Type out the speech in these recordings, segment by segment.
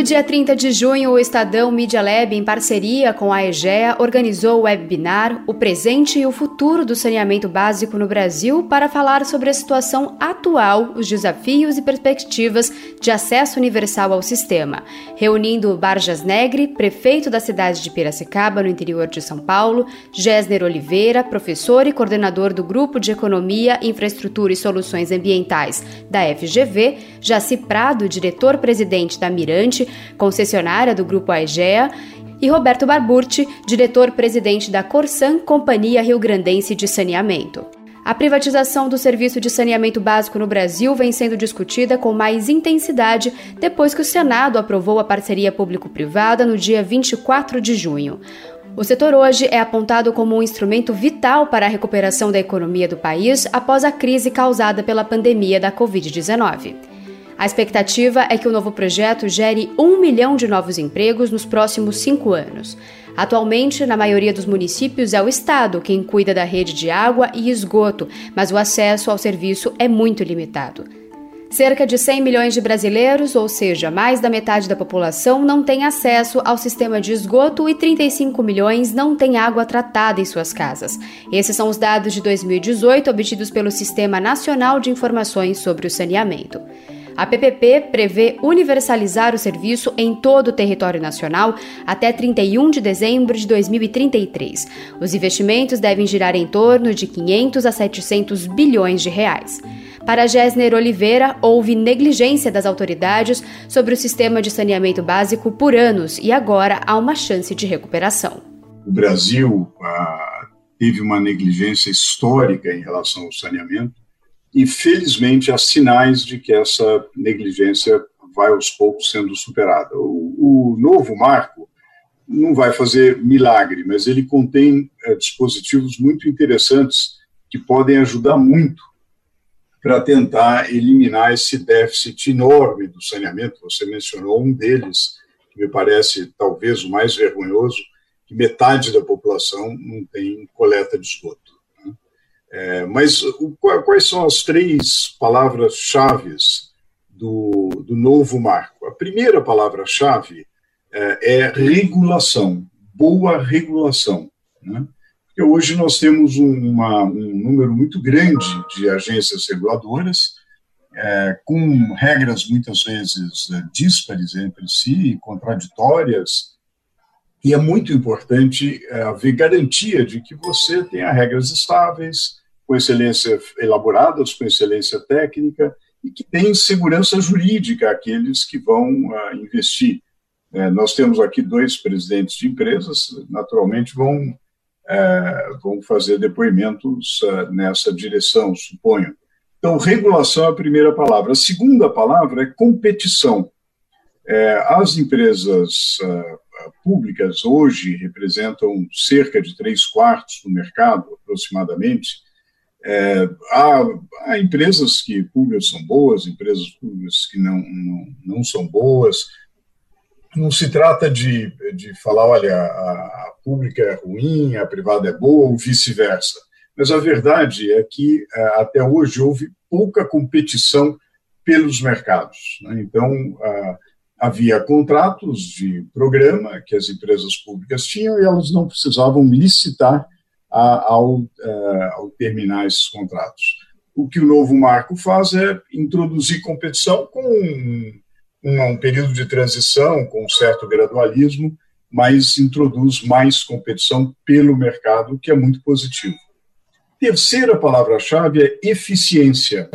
No dia 30 de junho, o Estadão Media Lab, em parceria com a EGEA, organizou o webinar O Presente e o Futuro do Saneamento Básico no Brasil para falar sobre a situação atual, os desafios e perspectivas de acesso universal ao sistema, reunindo Barjas Negre, prefeito da cidade de Piracicaba, no interior de São Paulo, Gésner Oliveira, professor e coordenador do Grupo de Economia, Infraestrutura e Soluções Ambientais da FGV, Jaci Prado, diretor-presidente da Mirante, concessionária do Grupo Aegea, e Roberto Barburti, diretor-presidente da Corsan, Companhia Rio Grandense de Saneamento. A privatização do serviço de saneamento básico no Brasil vem sendo discutida com mais intensidade depois que o Senado aprovou a parceria público-privada no dia 24 de junho. O setor hoje é apontado como um instrumento vital para a recuperação da economia do país após a crise causada pela pandemia da Covid-19. A expectativa é que o novo projeto gere um milhão de novos empregos nos próximos cinco anos. Atualmente, na maioria dos municípios, é o Estado quem cuida da rede de água e esgoto, mas o acesso ao serviço é muito limitado. Cerca de 100 milhões de brasileiros, ou seja, mais da metade da população, não tem acesso ao sistema de esgoto e 35 milhões não têm água tratada em suas casas. Esses são os dados de 2018 obtidos pelo Sistema Nacional de Informações sobre o Saneamento. A PPP prevê universalizar o serviço em todo o território nacional até 31 de dezembro de 2033. Os investimentos devem girar em torno de 500 a 700 bilhões de reais. Para Gessner Oliveira, houve negligência das autoridades sobre o sistema de saneamento básico por anos e agora há uma chance de recuperação. O Brasil ah, teve uma negligência histórica em relação ao saneamento e felizmente há sinais de que essa negligência vai aos poucos sendo superada. O, o novo marco não vai fazer milagre, mas ele contém é, dispositivos muito interessantes que podem ajudar muito para tentar eliminar esse déficit enorme do saneamento. Você mencionou um deles, que me parece talvez o mais vergonhoso, que metade da população não tem coleta de esgoto. É, mas o, quais são as três palavras-chave do, do novo marco? A primeira palavra-chave é, é, regulação, boa regulação. Né? Porque hoje nós temos um, uma, um número muito grande de agências reguladoras, é, com regras muitas vezes é, díspares entre si, contraditórias, e é muito importante é, haver garantia de que você tenha regras estáveis, com excelência elaboradas, com excelência técnica e que têm segurança jurídica aqueles que vão uh, investir. É, nós temos aqui dois presidentes de empresas, naturalmente vão, é, vão fazer depoimentos uh, nessa direção, suponho. Então, regulação é a primeira palavra. A segunda palavra é competição. É, as empresas uh, públicas hoje representam cerca de três quartos do mercado, aproximadamente, é, há, há, empresas que públicas são boas, empresas públicas que não, não, não são boas. Não se trata de, de falar, olha, a, a pública é ruim, a privada é boa, ou vice-versa. Mas a verdade é que é, até hoje houve pouca competição pelos mercados. Né? Então, havia contratos de programa que as empresas públicas tinham e elas não precisavam licitar a, ao, é, ao terminar esses contratos. O que o novo marco faz é introduzir competição com um, um, um período de transição, com um certo gradualismo, mas introduz mais competição pelo mercado, que é muito positivo. Terceira palavra-chave é eficiência.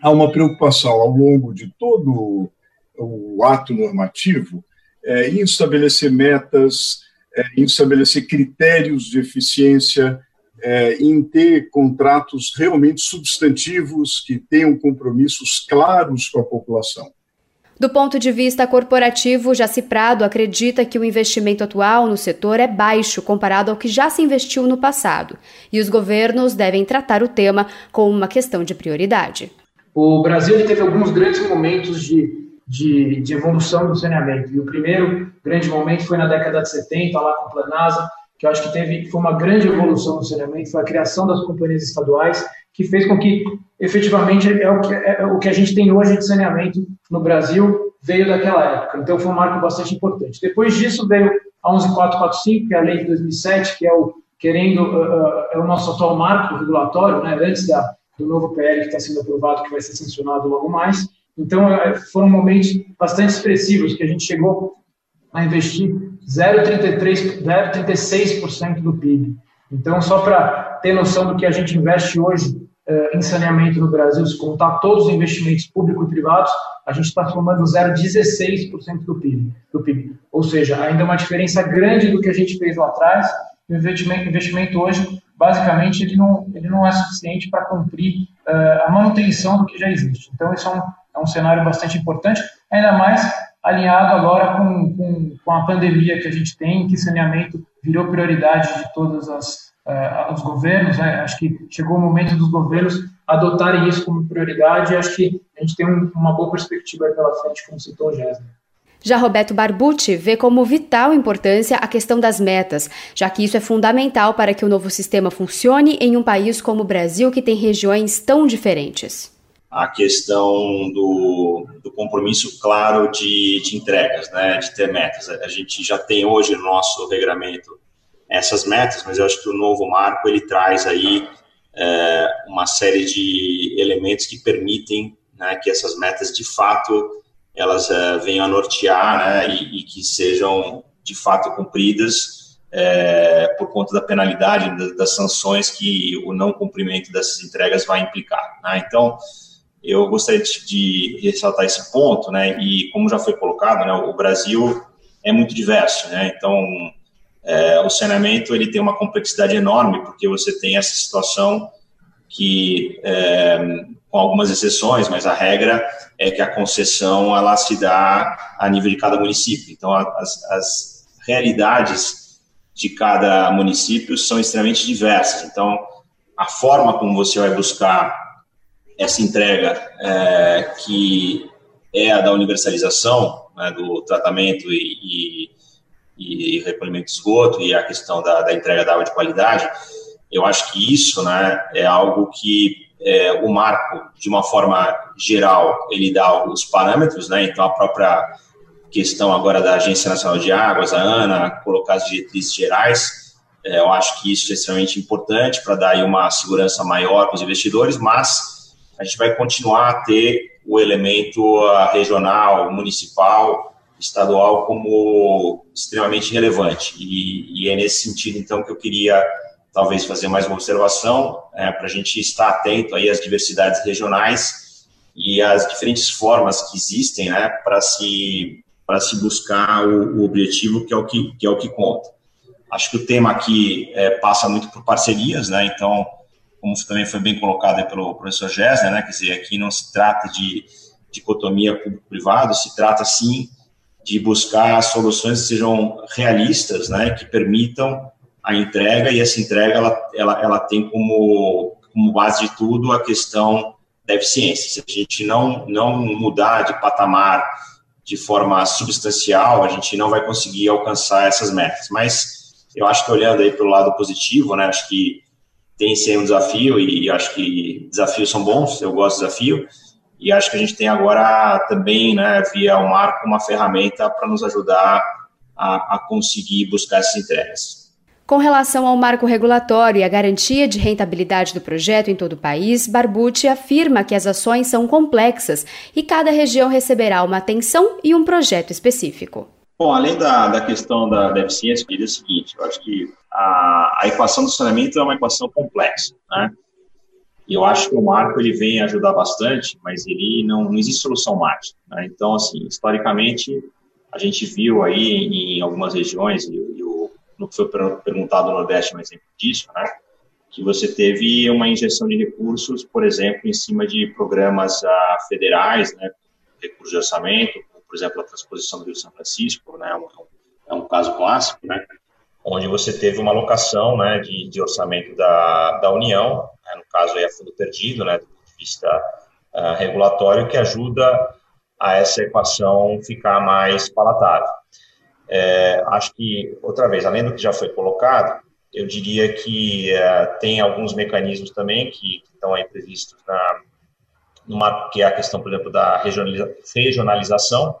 Há uma preocupação ao longo de todo o ato normativo é, em estabelecer metas, em estabelecer critérios de eficiência, é, em ter contratos realmente substantivos que tenham compromissos claros com a população. Do ponto de vista corporativo, Jaci Prado acredita que o investimento atual no setor é baixo comparado ao que já se investiu no passado, e os governos devem tratar o tema como uma questão de prioridade. O Brasil teve alguns grandes momentos de de, de evolução do saneamento. E o primeiro grande momento foi na década de 70, lá com a Planasa, que eu acho que teve, foi uma grande evolução no saneamento, foi a criação das companhias estaduais, que fez com que, efetivamente, é o que, é o que a gente tem hoje de saneamento no Brasil, veio daquela época. Então, foi um marco bastante importante. Depois disso, veio a 11445, que é a lei de 2007, que é o, querendo, uh, é o nosso atual marco regulatório, né, antes da, do novo PL que está sendo aprovado, que vai ser sancionado logo mais. Então, foram momentos bastante expressivos que a gente chegou a investir 0,36% do PIB. Então, só para ter noção do que a gente investe hoje uh, em saneamento no Brasil, se contar todos os investimentos públicos e privados, a gente está somando 0,16% do PIB, do PIB. Ou seja, ainda uma diferença grande do que a gente fez lá atrás. O investimento, investimento hoje, basicamente, ele não, ele não é suficiente para cumprir a manutenção do que já existe. Então, isso é um, é um cenário bastante importante, ainda mais alinhado agora com, com, com a pandemia que a gente tem, que saneamento virou prioridade de todos uh, os governos. Né? Acho que chegou o momento dos governos adotarem isso como prioridade e acho que a gente tem um, uma boa perspectiva pela frente, como citou o Jéssica. Já Roberto Barbucci vê como vital importância a questão das metas, já que isso é fundamental para que o novo sistema funcione em um país como o Brasil, que tem regiões tão diferentes a questão do, do compromisso claro de, de, entregas, né, de ter metas. A gente já tem hoje no nosso regramento essas metas, mas eu acho que o novo marco ele traz aí é, uma série de elementos que permitem né, que essas metas de fato elas é, venham a nortear né, e, e, que sejam de fato cumpridas é, por conta da penalidade, das, sanções que o não cumprimento dessas entregas vai implicar. Né? Então, eu gostaria de, de, ressaltar esse ponto, né? E como já foi colocado, né, o Brasil é muito diverso, né? Então, é, o saneamento ele tem uma complexidade enorme porque você tem essa situação que, é, com algumas exceções, mas a regra é que a concessão ela se dá a nível de cada município. Então, as, as realidades de cada município são extremamente diversas. Então, a forma como você vai buscar essa entrega é, que é a da universalização né, do tratamento e, e, e, recolhimento de esgoto e a questão da, da, entrega da água de qualidade, eu acho que isso né, é algo que é, o marco, de uma forma geral, ele dá os parâmetros, né, então a própria questão agora da Agência Nacional de Águas, a ANA, colocar as diretrizes gerais, é, eu acho que isso é extremamente importante para dar uma segurança maior para os investidores, mas a gente vai continuar a ter o elemento ah, regional, municipal, estadual como extremamente relevante. E, e, é nesse sentido, então, que eu queria talvez fazer mais uma observação, é, para a gente estar atento aí às diversidades regionais e às diferentes formas que existem né, para se, para se buscar o, o, objetivo que é o que, que é o que conta. Acho que o tema aqui é, passa muito por parcerias, né? Então, como também foi bem colocado pelo professor Gessner, né, quer dizer, aqui não se trata de dicotomia público-privado, se trata sim de buscar soluções que sejam realistas, né, que permitam a entrega e essa entrega ela, ela, ela tem como, como base de tudo a questão da eficiência. Se a gente não, não mudar de patamar de forma substancial, a gente não vai conseguir alcançar essas metas. Mas eu acho que olhando aí pelo lado positivo, né, acho que tem sim um desafio e acho que desafios são bons, eu gosto de desafio. E acho que a gente tem agora também, né, via o Marco, uma ferramenta para nos ajudar a, a conseguir buscar essas entregas. Com relação ao marco regulatório e a garantia de rentabilidade do projeto em todo o país, Barbucci afirma que as ações são complexas e cada região receberá uma atenção e um projeto específico. Bom, além da, da questão da, da eficiência, eu diria o seguinte, eu acho que a, a equação do saneamento é uma equação complexa, né? E eu acho que o marco ele vem ajudar bastante, mas ele não, não existe solução mágica. Né? Então, assim, historicamente, a gente viu aí em, algumas regiões, e, e o, no que foi perguntado no Nordeste, um exemplo disso, né? que você teve uma injeção de recursos, por exemplo, em cima de programas ah, federais, né? recursos de orçamento, por exemplo, a transposição do Rio São Francisco, né? é, é um caso clássico, né? onde você teve uma alocação né, de, de orçamento da, da União, né, no caso aí a fundo perdido, né, do ponto de vista uh, regulatório, que ajuda a essa equação ficar mais palatável. É, acho que, outra vez, além do que já foi colocado, eu diria que uh, tem alguns mecanismos também que, que estão aí previstos na, numa, que é a questão, por exemplo, da regionaliza, regionalização,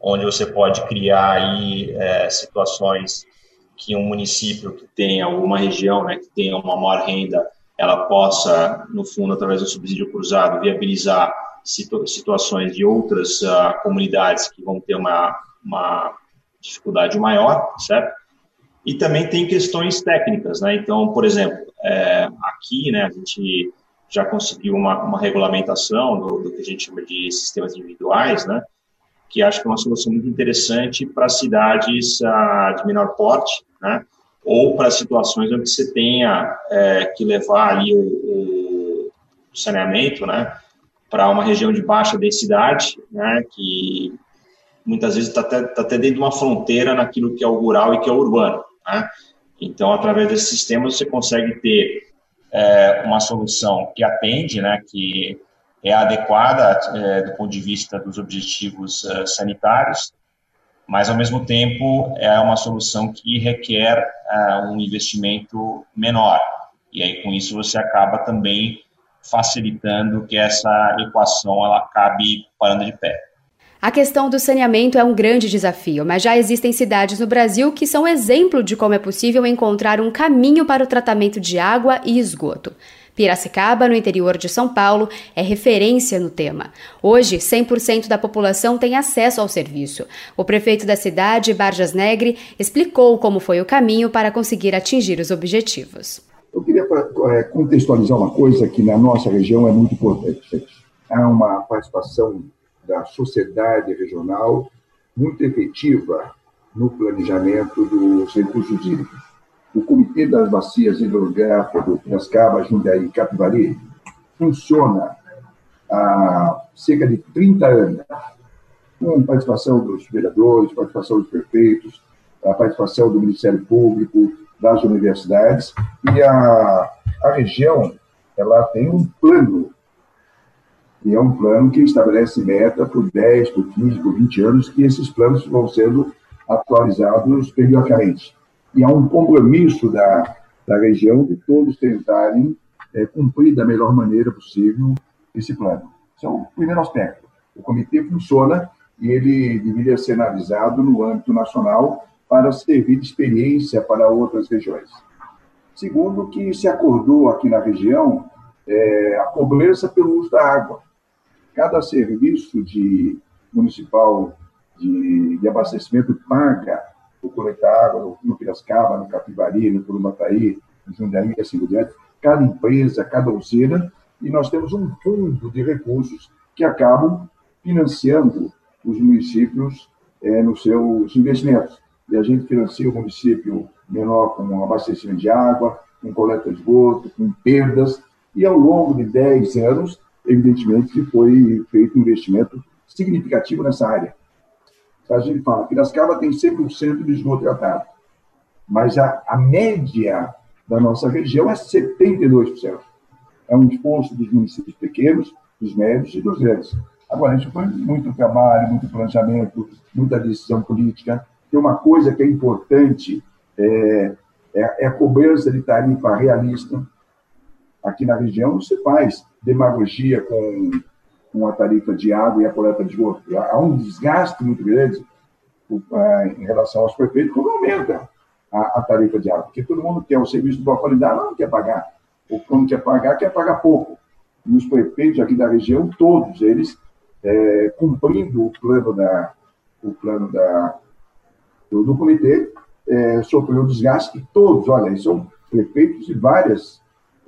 onde você pode criar aí é, situações que um município que tenha, uma região né, que tenha uma maior renda, ela possa, no fundo, através do subsídio cruzado, viabilizar situ situações de outras uh, comunidades que vão ter uma, uma dificuldade maior, certo? E também tem questões técnicas, né? Então, por exemplo, é, aqui, né, a gente já conseguiu uma, uma regulamentação do, do, que a gente chama de sistemas individuais, né? Que acho que é uma solução muito interessante para cidades uh, de menor porte, né? Ou para situações onde você tenha é, que levar ali o, o saneamento, né? Para uma região de baixa densidade, né? Que muitas vezes está até, tá até dentro de uma fronteira naquilo que é o rural e que é o urbano. Né? Então, através desses sistemas, você consegue ter é, uma solução que atende, né, que é adequada é, do ponto de vista dos objetivos é, sanitários, mas, ao mesmo tempo, é uma solução que requer é, um investimento menor. E aí, com isso, você acaba também facilitando que essa equação ela acabe parando de pé. A questão do saneamento é um grande desafio, mas já existem cidades no Brasil que são exemplo de como é possível encontrar um caminho para o tratamento de água e esgoto. Piracicaba, no interior de São Paulo, é referência no tema. Hoje, 100% da população tem acesso ao serviço. O prefeito da cidade, Barjas Negre, explicou como foi o caminho para conseguir atingir os objetivos. Eu queria é, contextualizar uma coisa que na nossa região é muito importante. Há uma participação da sociedade regional muito efetiva no planejamento dos recursos hídricos. O Comitê das Bacias Hidrográficas do Piracicaba, Jundiaí e Capivari funciona há cerca de 30 anos, com participação dos vereadores, participação dos prefeitos, a participação do Ministério Público, das universidades, e a, a região ela tem um plano e é um plano que estabelece meta por 10, por 15, por 20 anos, que esses planos vão sendo atualizados periodicamente. E há um compromisso da, da região de todos tentarem é, cumprir da melhor maneira possível esse plano. Esse é o primeiro aspecto. O comitê funciona e ele deveria ser analisado no âmbito nacional para servir de experiência para outras regiões. Segundo, que se acordou aqui na região é, a cobrança pelo uso da água. Cada serviço de municipal de, de abastecimento paga o coletar água no, no Piracicaba, no Capivari, no Curumataí, no Jundiaí assim por diante. Cada empresa, cada usina, e nós temos um fundo de recursos que acabam financiando os municípios é, nos seus investimentos. E a gente financia o município menor com abastecimento de água, com coleta de esgoto, com perdas, e ao longo de 10 anos evidentemente que foi feito um investimento significativo nessa área. A gente fala, Piracicaba tem 100% de esgoto tratado, mas a, a média da nossa região é 72%. É um esforço dos municípios pequenos, dos médios e dos grandes. Agora, a gente foi muito trabalho, muito planejamento, muita decisão política. Tem uma coisa que é importante, é, é, é a cobrança de tarifa realista. Aqui na região, você faz demagogia com, com a tarifa de água e a coleta de esgoto. Há um desgaste muito grande em relação aos prefeitos quando aumenta a, a, tarifa de água, porque todo mundo quer o serviço de boa qualidade, não quer pagar. Ou quando quer pagar, quer pagar pouco. E os prefeitos aqui da região, todos eles, é, cumprindo o plano da, o plano da, do, do comitê, é, sofreu desgaste, todos, olha, são prefeitos de várias,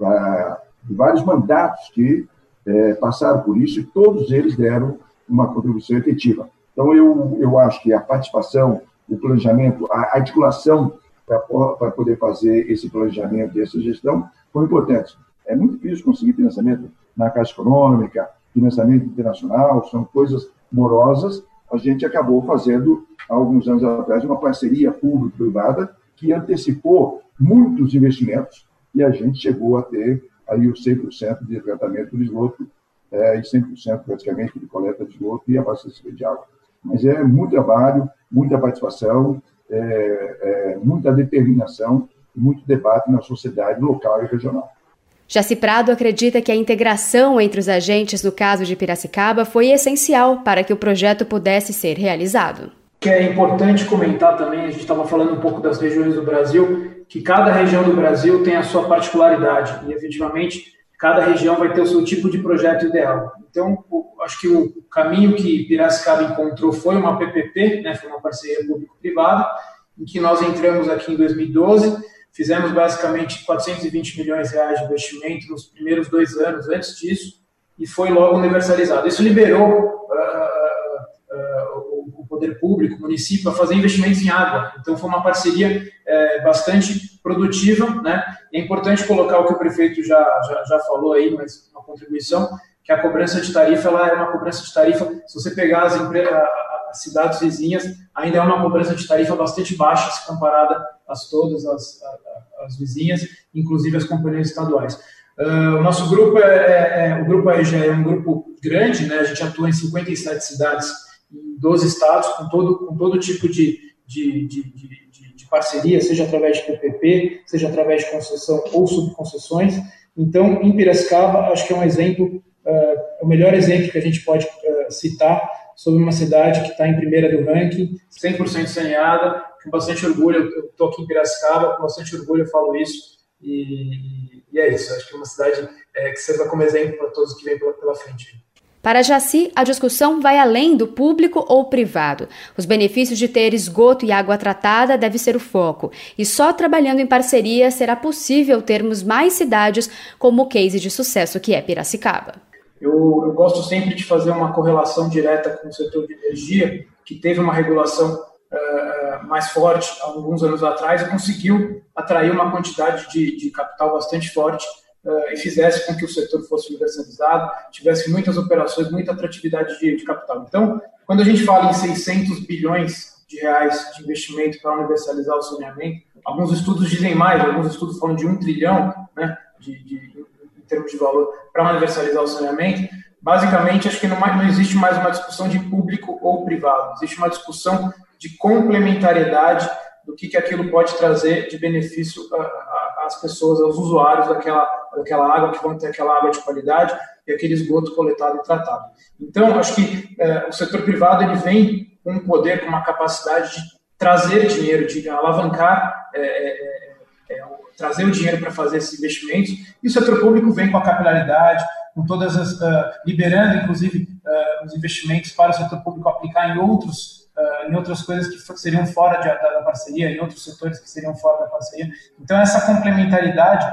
ah, de vários mandatos que é, passaram por isso e todos eles deram uma contribuição efetiva. Então, eu, eu acho que a participação, o planejamento, a articulação para poder fazer esse planejamento e essa gestão foram importantes. É muito difícil conseguir financiamento na Caixa Econômica, financiamento internacional, são coisas morosas. A gente acabou fazendo, há alguns anos atrás, uma parceria público-privada que antecipou muitos investimentos e a gente chegou a ter aí os 100% de tratamento de esgoto é, e 100% praticamente de coleta de esgoto e abastecimento de água. Mas é muito trabalho, muita participação, é, é, muita determinação e muito debate na sociedade local e regional. Jaci Prado acredita que a integração entre os agentes no caso de Piracicaba foi essencial para que o projeto pudesse ser realizado. Que é importante comentar também, a gente estava falando um pouco das regiões do Brasil, que cada região do Brasil tem a sua particularidade e efetivamente cada região vai ter o seu tipo de projeto ideal. Então, acho que o caminho que Piracicaba encontrou foi uma PPP, né, foi uma parceria público-privada, em que nós entramos aqui em 2012 Fizemos basicamente 420 milhões de reais de investimento nos primeiros dois anos antes disso e foi logo universalizado. Isso liberou poder público, município, a fazer investimentos em água. Então foi uma parceria uh, bastante produtiva, né? É importante colocar o que o prefeito já, já, já falou aí, mas uma contribuição, que a cobrança de tarifa ela é uma cobrança de tarifa, se você pegar as, as cidades vizinhas, ainda é uma cobrança de tarifa bastante baixa se comparada as todas as, as vizinhas, inclusive as companhias estaduais. Uh, o nosso grupo é, é, é, o grupo AEG é um grupo grande, né? A gente atua em 57 cidades, 12 estados, com todo com todo tipo de, de, de, de, de parceria, seja através de PPP, seja através de concessão ou subconcessões. Então, em Piracicaba, acho que é um exemplo, uh, o melhor exemplo que a gente pode uh, citar sobre uma cidade que está em primeira do ranking, 100% saneada, com bastante orgulho, eu estou aqui em Piracicaba, com bastante orgulho eu falo isso, e, e é isso, acho que é uma cidade é, que serve como exemplo para todos que vêm pela, pela frente. Para Jaci, a discussão vai além do público ou privado. Os benefícios de ter esgoto e água tratada deve ser o foco. E só trabalhando em parceria será possível termos mais cidades como o case de sucesso que é Piracicaba. Eu, eu gosto sempre de fazer uma correlação direta com o setor de energia, que teve uma regulação uh, mais forte alguns anos atrás e conseguiu atrair uma quantidade de, de capital bastante forte e fizesse com que o setor fosse universalizado, tivesse muitas operações, muita atratividade de, de capital. Então, quando a gente fala em 600 bilhões de reais de investimento para universalizar o saneamento, alguns estudos dizem mais, alguns estudos falam de um trilhão né, de, de, em termos de valor para universalizar o saneamento, basicamente acho que não, não existe mais uma discussão de público ou privado, existe uma discussão de complementariedade do que, que aquilo pode trazer de benefício às pessoas, aos usuários daquela, daquela água, que vão ter aquela água de qualidade e aquele esgoto coletado e tratado. Então, acho que é, o setor privado ele vem com um poder, com uma capacidade de trazer dinheiro, de alavancar, é, é, é, é trazer o dinheiro para fazer esses investimentos, e o setor público vem com a capilaridade, com todas as, uh, liberando, inclusive, uh, os investimentos para o setor público aplicar em outros em outras coisas que seriam fora de, da, da, parceria, em outros setores que seriam fora da parceria. Então, essa complementaridade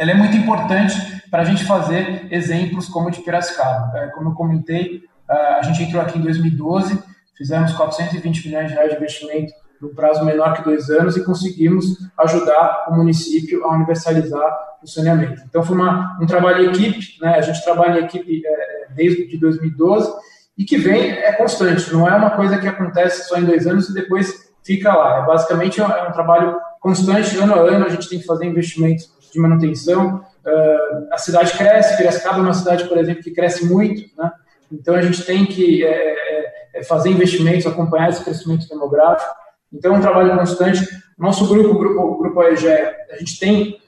ela é muito importante para a gente fazer exemplos como o de Piracicaba. É, como eu comentei, a gente entrou aqui em 2012, fizemos 420 milhões de reais de investimento num prazo menor que dois anos e conseguimos ajudar o município a universalizar o saneamento. Então, foi uma, um trabalho em equipe, né? a gente trabalha em equipe é, desde de 2012 e que vem é constante, não é uma coisa que acontece só em dois anos e depois fica lá. É basicamente é um é trabalho constante, ano a ano, a gente tem que fazer investimentos de manutenção. Uh, a cidade cresce, Piracicaba é uma cidade, por exemplo, que cresce muito, né? então a gente tem que é, é, é fazer investimentos, acompanhar esse crescimento demográfico. Então é um trabalho constante. Nosso grupo, grupo, o grupo AEGEA, a gente tem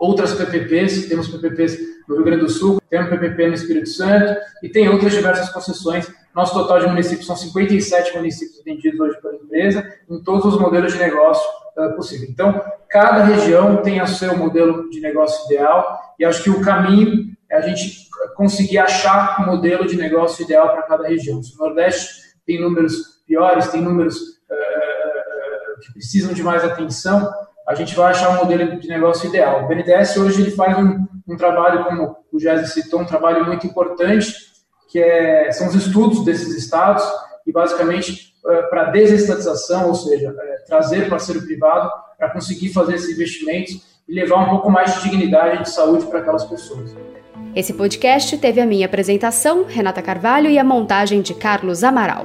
outras PPPs, temos PPPs no Rio Grande do Sul, tem um PPP no Espírito Santo e tem outras diversas concessões. Nosso total de municípios são 57 municípios atendidos hoje pela empresa, em todos os modelos de negócio uh, possível. Então, cada região tem o seu modelo de negócio ideal e acho que o caminho é a gente conseguir achar o modelo de negócio ideal para cada região. Se o Nordeste tem números piores, tem números uh, que precisam de mais atenção, a gente vai achar um modelo de negócio ideal. O BNDES hoje ele faz um, um trabalho, como o Jéssica citou, um trabalho muito importante, que é, são os estudos desses estados, e basicamente é, para desestatização, ou seja, é, trazer parceiro privado para conseguir fazer esses investimentos e levar um pouco mais de dignidade de saúde para aquelas pessoas. Esse podcast teve a minha apresentação, Renata Carvalho, e a montagem de Carlos Amaral.